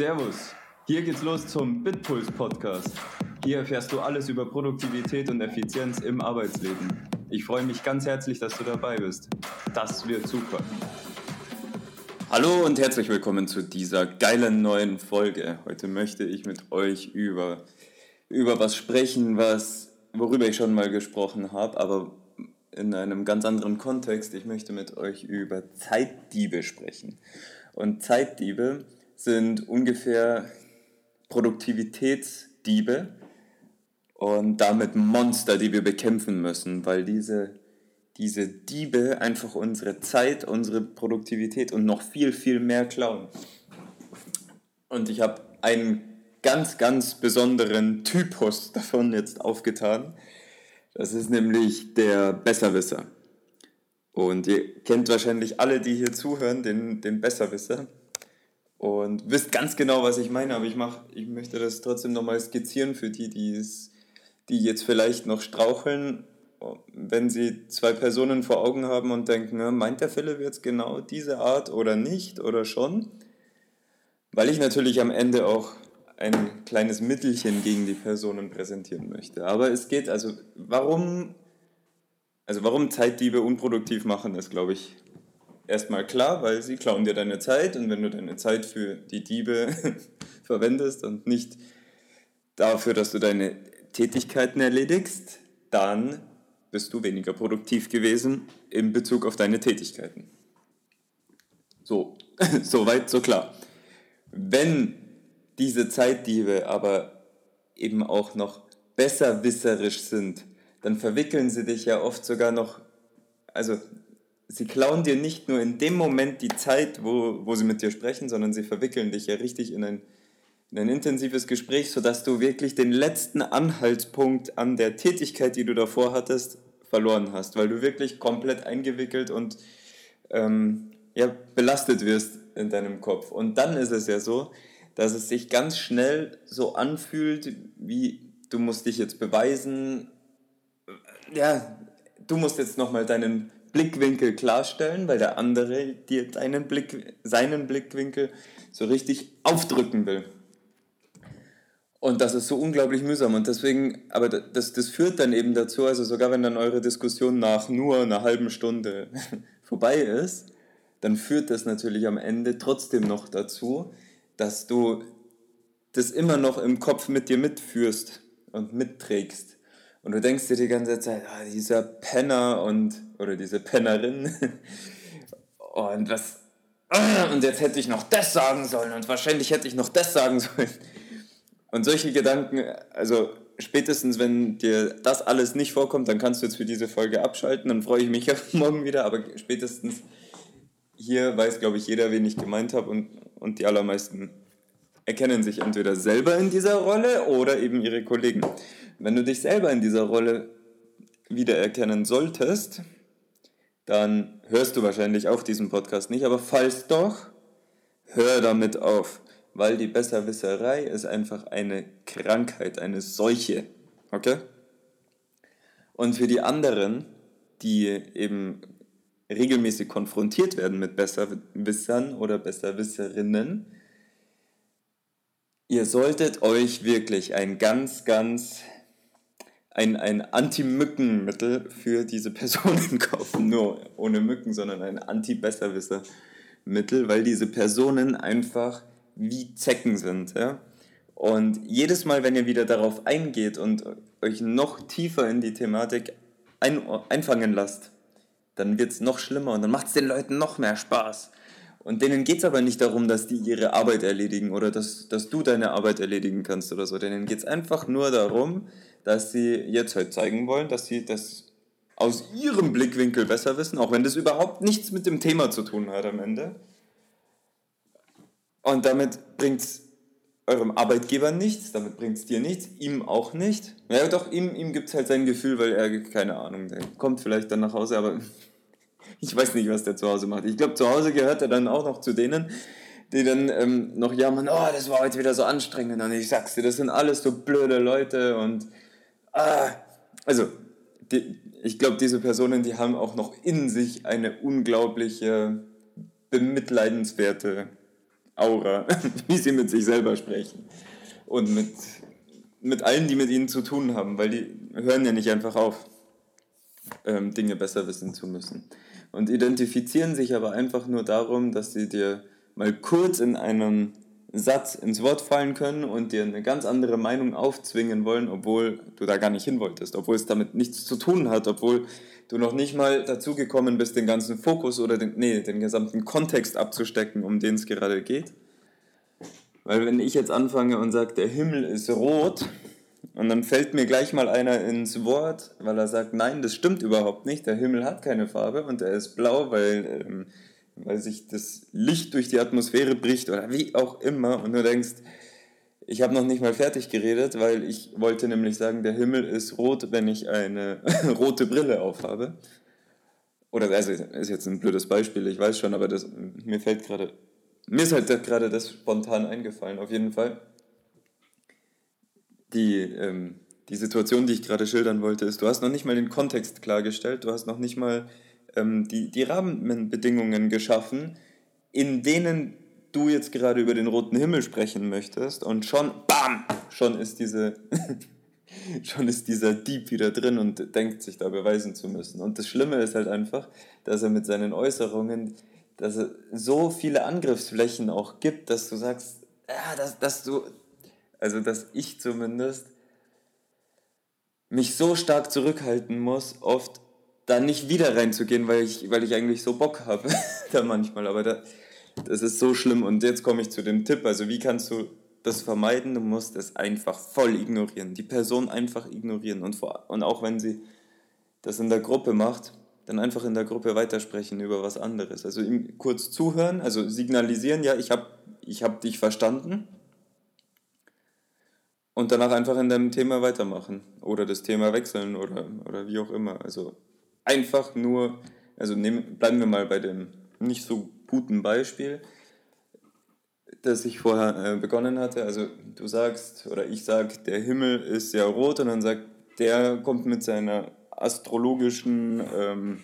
Servus. Hier geht's los zum Bitpuls Podcast. Hier erfährst du alles über Produktivität und Effizienz im Arbeitsleben. Ich freue mich ganz herzlich, dass du dabei bist. Das wird super. Hallo und herzlich willkommen zu dieser geilen neuen Folge. Heute möchte ich mit euch über, über was sprechen, was, worüber ich schon mal gesprochen habe, aber in einem ganz anderen Kontext. Ich möchte mit euch über Zeitdiebe sprechen. Und Zeitdiebe sind ungefähr Produktivitätsdiebe und damit Monster, die wir bekämpfen müssen, weil diese, diese Diebe einfach unsere Zeit, unsere Produktivität und noch viel, viel mehr klauen. Und ich habe einen ganz, ganz besonderen Typus davon jetzt aufgetan. Das ist nämlich der Besserwisser. Und ihr kennt wahrscheinlich alle, die hier zuhören, den, den Besserwisser. Und wisst ganz genau, was ich meine, aber ich, mach, ich möchte das trotzdem nochmal skizzieren für die, die, es, die jetzt vielleicht noch straucheln, wenn sie zwei Personen vor Augen haben und denken, ne, meint der Philipp jetzt genau diese Art oder nicht oder schon? Weil ich natürlich am Ende auch ein kleines Mittelchen gegen die Personen präsentieren möchte. Aber es geht, also warum, also warum Zeitdiebe unproduktiv machen, ist, glaube ich, erstmal klar, weil sie klauen dir deine Zeit und wenn du deine Zeit für die Diebe verwendest und nicht dafür, dass du deine Tätigkeiten erledigst, dann bist du weniger produktiv gewesen in Bezug auf deine Tätigkeiten. So, so weit, so klar. Wenn diese Zeitdiebe aber eben auch noch besserwisserisch sind, dann verwickeln sie dich ja oft sogar noch, also sie klauen dir nicht nur in dem Moment die Zeit, wo, wo sie mit dir sprechen, sondern sie verwickeln dich ja richtig in ein, in ein intensives Gespräch, sodass du wirklich den letzten Anhaltspunkt an der Tätigkeit, die du davor hattest, verloren hast, weil du wirklich komplett eingewickelt und ähm, ja, belastet wirst in deinem Kopf. Und dann ist es ja so, dass es sich ganz schnell so anfühlt, wie du musst dich jetzt beweisen, ja, du musst jetzt nochmal deinen Blickwinkel klarstellen, weil der andere dir deinen Blick, seinen Blickwinkel so richtig aufdrücken will. Und das ist so unglaublich mühsam. Und deswegen, aber das, das führt dann eben dazu, also sogar wenn dann eure Diskussion nach nur einer halben Stunde vorbei ist, dann führt das natürlich am Ende trotzdem noch dazu, dass du das immer noch im Kopf mit dir mitführst und mitträgst. Und du denkst dir die ganze Zeit, ah, dieser Penner und, oder diese Pennerin, und was, ah, und jetzt hätte ich noch das sagen sollen und wahrscheinlich hätte ich noch das sagen sollen. Und solche Gedanken, also spätestens wenn dir das alles nicht vorkommt, dann kannst du jetzt für diese Folge abschalten, dann freue ich mich auf morgen wieder, aber spätestens hier weiß, glaube ich, jeder, wen ich gemeint habe und, und die allermeisten erkennen sich entweder selber in dieser Rolle oder eben ihre Kollegen. Wenn du dich selber in dieser Rolle wiedererkennen solltest, dann hörst du wahrscheinlich auch diesen Podcast nicht, aber falls doch, hör damit auf, weil die Besserwisserei ist einfach eine Krankheit, eine Seuche. Okay? Und für die anderen, die eben regelmäßig konfrontiert werden mit Besserwissern oder Besserwisserinnen, ihr solltet euch wirklich ein ganz, ganz ein, ein Anti-Mückenmittel für diese Personen kaufen. Nur ohne Mücken, sondern ein Anti-Besserwisser-Mittel, weil diese Personen einfach wie Zecken sind. Ja? Und jedes Mal, wenn ihr wieder darauf eingeht und euch noch tiefer in die Thematik ein, einfangen lasst, dann wird es noch schlimmer und dann macht es den Leuten noch mehr Spaß. Und denen geht es aber nicht darum, dass die ihre Arbeit erledigen oder dass, dass du deine Arbeit erledigen kannst oder so. Denen geht es einfach nur darum, dass sie jetzt halt zeigen wollen, dass sie das aus ihrem Blickwinkel besser wissen, auch wenn das überhaupt nichts mit dem Thema zu tun hat am Ende. Und damit bringt es eurem Arbeitgeber nichts, damit bringt es dir nichts, ihm auch nicht. Ja, doch, ihm, ihm gibt es halt sein Gefühl, weil er, keine Ahnung, der kommt vielleicht dann nach Hause, aber ich weiß nicht, was der zu Hause macht. Ich glaube, zu Hause gehört er dann auch noch zu denen, die dann ähm, noch jammern, oh, das war heute wieder so anstrengend. Und ich sag's dir, das sind alles so blöde Leute und ah, also die, ich glaube, diese Personen, die haben auch noch in sich eine unglaubliche, bemitleidenswerte Aura, wie sie mit sich selber sprechen. Und mit, mit allen, die mit ihnen zu tun haben, weil die hören ja nicht einfach auf, ähm, Dinge besser wissen zu müssen. Und identifizieren sich aber einfach nur darum, dass sie dir mal kurz in einem Satz ins Wort fallen können und dir eine ganz andere Meinung aufzwingen wollen, obwohl du da gar nicht hin wolltest, obwohl es damit nichts zu tun hat, obwohl du noch nicht mal dazu gekommen bist, den ganzen Fokus oder den, nee, den gesamten Kontext abzustecken, um den es gerade geht. Weil wenn ich jetzt anfange und sage, der Himmel ist rot, und dann fällt mir gleich mal einer ins Wort, weil er sagt, nein, das stimmt überhaupt nicht, der Himmel hat keine Farbe und er ist blau, weil ähm, weil sich das Licht durch die Atmosphäre bricht oder wie auch immer und du denkst, ich habe noch nicht mal fertig geredet, weil ich wollte nämlich sagen, der Himmel ist rot, wenn ich eine rote Brille aufhabe. Oder also ist jetzt ein blödes Beispiel, ich weiß schon, aber das, mir fällt gerade, mir ist halt gerade das spontan eingefallen, auf jeden Fall. Die, ähm, die Situation, die ich gerade schildern wollte, ist, du hast noch nicht mal den Kontext klargestellt, du hast noch nicht mal ähm, die, die Rahmenbedingungen geschaffen, in denen du jetzt gerade über den roten Himmel sprechen möchtest und schon, bam, schon ist diese, schon ist dieser Dieb wieder drin und denkt sich da beweisen zu müssen. Und das Schlimme ist halt einfach, dass er mit seinen Äußerungen, dass er so viele Angriffsflächen auch gibt, dass du sagst, ja, dass, dass du, also dass ich zumindest mich so stark zurückhalten muss, oft da nicht wieder reinzugehen, weil ich, weil ich eigentlich so Bock habe, da manchmal. Aber da, das ist so schlimm. Und jetzt komme ich zu dem Tipp. Also wie kannst du das vermeiden? Du musst es einfach voll ignorieren. Die Person einfach ignorieren. Und, vor, und auch wenn sie das in der Gruppe macht, dann einfach in der Gruppe weitersprechen über was anderes. Also ihm kurz zuhören, also signalisieren, ja, ich habe ich hab dich verstanden. Und danach einfach in deinem Thema weitermachen. Oder das Thema wechseln oder, oder wie auch immer. Also einfach nur, also nehmen, bleiben wir mal bei dem nicht so guten Beispiel, das ich vorher äh, begonnen hatte. Also du sagst oder ich sage, der Himmel ist ja rot und dann sagt der kommt mit seiner astrologischen ähm,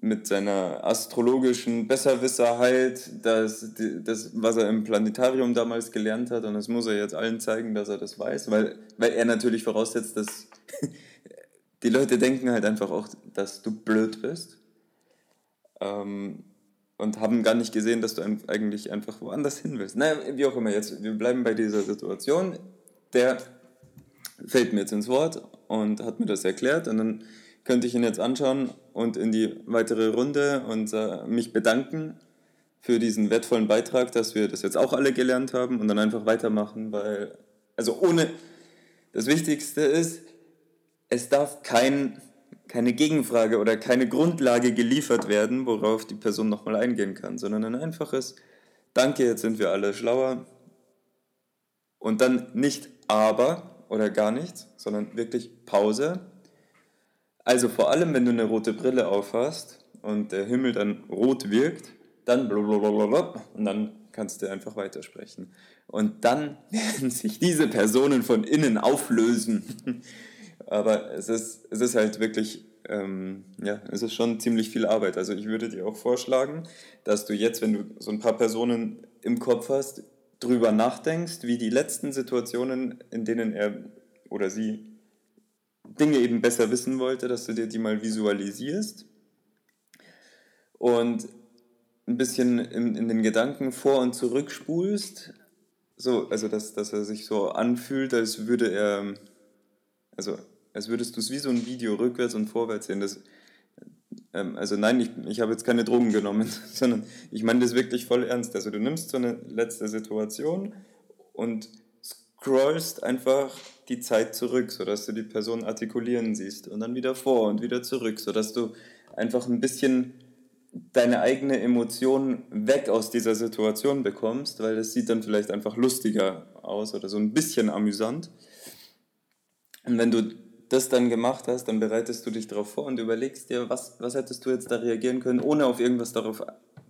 mit seiner astrologischen Besserwisserheit, das, das, was er im Planetarium damals gelernt hat, und das muss er jetzt allen zeigen, dass er das weiß, weil, weil er natürlich voraussetzt, dass die Leute denken halt einfach auch, dass du blöd bist ähm, und haben gar nicht gesehen, dass du eigentlich einfach woanders hin willst. Naja, wie auch immer, jetzt, wir bleiben bei dieser Situation. Der fällt mir jetzt ins Wort und hat mir das erklärt und dann könnte ich ihn jetzt anschauen und in die weitere Runde und äh, mich bedanken für diesen wertvollen Beitrag, dass wir das jetzt auch alle gelernt haben und dann einfach weitermachen, weil, also ohne, das Wichtigste ist, es darf kein, keine Gegenfrage oder keine Grundlage geliefert werden, worauf die Person nochmal eingehen kann, sondern ein einfaches Danke, jetzt sind wir alle schlauer. Und dann nicht aber oder gar nichts, sondern wirklich Pause. Also vor allem, wenn du eine rote Brille aufhast und der Himmel dann rot wirkt, dann blablabla und dann kannst du einfach weitersprechen. Und dann werden sich diese Personen von innen auflösen aber es ist, es ist halt wirklich, ähm, ja, es ist schon ziemlich viel Arbeit. Also ich würde dir auch vorschlagen, dass du jetzt, wenn du so ein paar Personen im Kopf hast, drüber nachdenkst, wie die letzten Situationen, in denen er oder sie Dinge eben besser wissen wollte, dass du dir die mal visualisierst und ein bisschen in, in den Gedanken vor und zurück spulst, so, also dass, dass er sich so anfühlt, als würde er, also als würdest du es wie so ein Video rückwärts und vorwärts sehen. Das, ähm, also nein, ich, ich habe jetzt keine Drogen genommen, sondern ich meine das wirklich voll ernst. Also du nimmst so eine letzte Situation und scrollst einfach die Zeit zurück, sodass du die Person artikulieren siehst und dann wieder vor und wieder zurück, sodass du einfach ein bisschen deine eigene Emotion weg aus dieser Situation bekommst, weil das sieht dann vielleicht einfach lustiger aus oder so ein bisschen amüsant. Und wenn du das dann gemacht hast, dann bereitest du dich darauf vor und überlegst dir, was, was hättest du jetzt da reagieren können, ohne auf irgendwas darauf,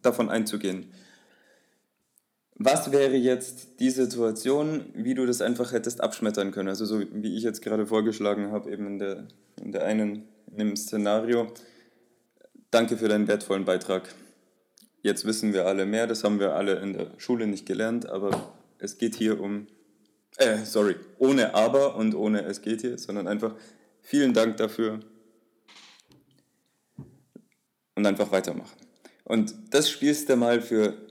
davon einzugehen. Was wäre jetzt die Situation, wie du das einfach hättest abschmettern können? Also so wie ich jetzt gerade vorgeschlagen habe, eben in der, in der einen, in dem Szenario. Danke für deinen wertvollen Beitrag. jetzt wissen wir alle mehr, das haben wir alle in der Schule nicht gelernt, aber es geht hier um, äh, sorry, ohne aber und ohne es geht hier, sondern einfach vielen Dank dafür und einfach weitermachen. Und das spielst du mal für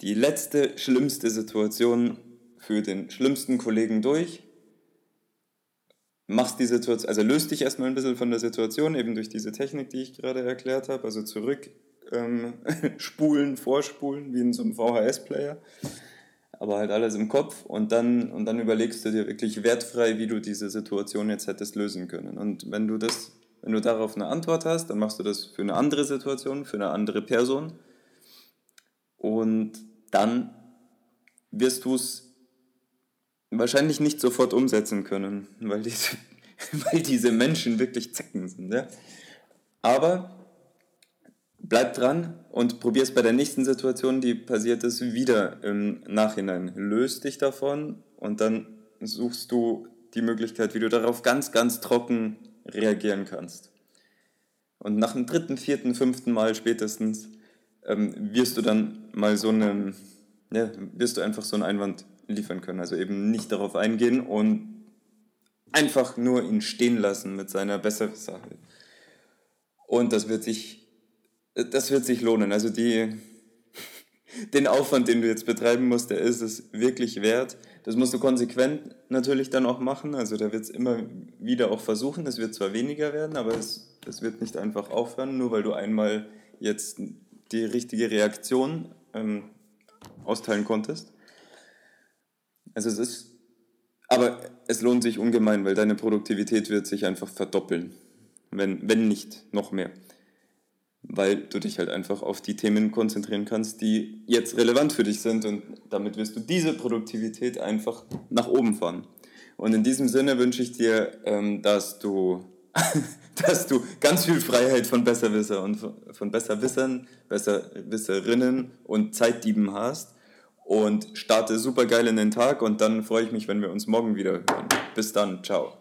die letzte, schlimmste Situation für den schlimmsten Kollegen durch. Machst die Situation, also löst dich erstmal ein bisschen von der Situation, eben durch diese Technik, die ich gerade erklärt habe, also zurück ähm, spulen, vorspulen, wie in so einem VHS-Player. Aber halt alles im Kopf und dann, und dann überlegst du dir wirklich wertfrei, wie du diese Situation jetzt hättest lösen können. Und wenn du das, wenn du darauf eine Antwort hast, dann machst du das für eine andere Situation, für eine andere Person. Und dann wirst du es wahrscheinlich nicht sofort umsetzen können, weil diese, weil diese Menschen wirklich Zecken sind. Ja? Aber bleib dran und probier es bei der nächsten Situation, die passiert ist, wieder im Nachhinein. Löst dich davon und dann suchst du die Möglichkeit, wie du darauf ganz, ganz trocken reagieren kannst. Und nach dem dritten, vierten, fünften Mal spätestens ähm, wirst du dann mal so einen, ja, wirst du einfach so einen Einwand liefern können. Also eben nicht darauf eingehen und einfach nur ihn stehen lassen mit seiner Besserwisserheit. Und das wird sich, das wird sich lohnen. Also die, den Aufwand, den du jetzt betreiben musst, der ist es wirklich wert. Das musst du konsequent natürlich dann auch machen. Also da wird es immer wieder auch versuchen. Es wird zwar weniger werden, aber es, es wird nicht einfach aufhören, nur weil du einmal jetzt die richtige Reaktion ähm, austeilen konntest. Also es ist, aber es lohnt sich ungemein, weil deine Produktivität wird sich einfach verdoppeln, wenn, wenn nicht noch mehr. Weil du dich halt einfach auf die Themen konzentrieren kannst, die jetzt relevant für dich sind und damit wirst du diese Produktivität einfach nach oben fahren. Und in diesem Sinne wünsche ich dir, ähm, dass du dass du ganz viel Freiheit von Besserwisser und von Besserwissern, Besserwisserinnen und Zeitdieben hast und starte super geil in den Tag und dann freue ich mich, wenn wir uns morgen wieder hören. Bis dann, ciao.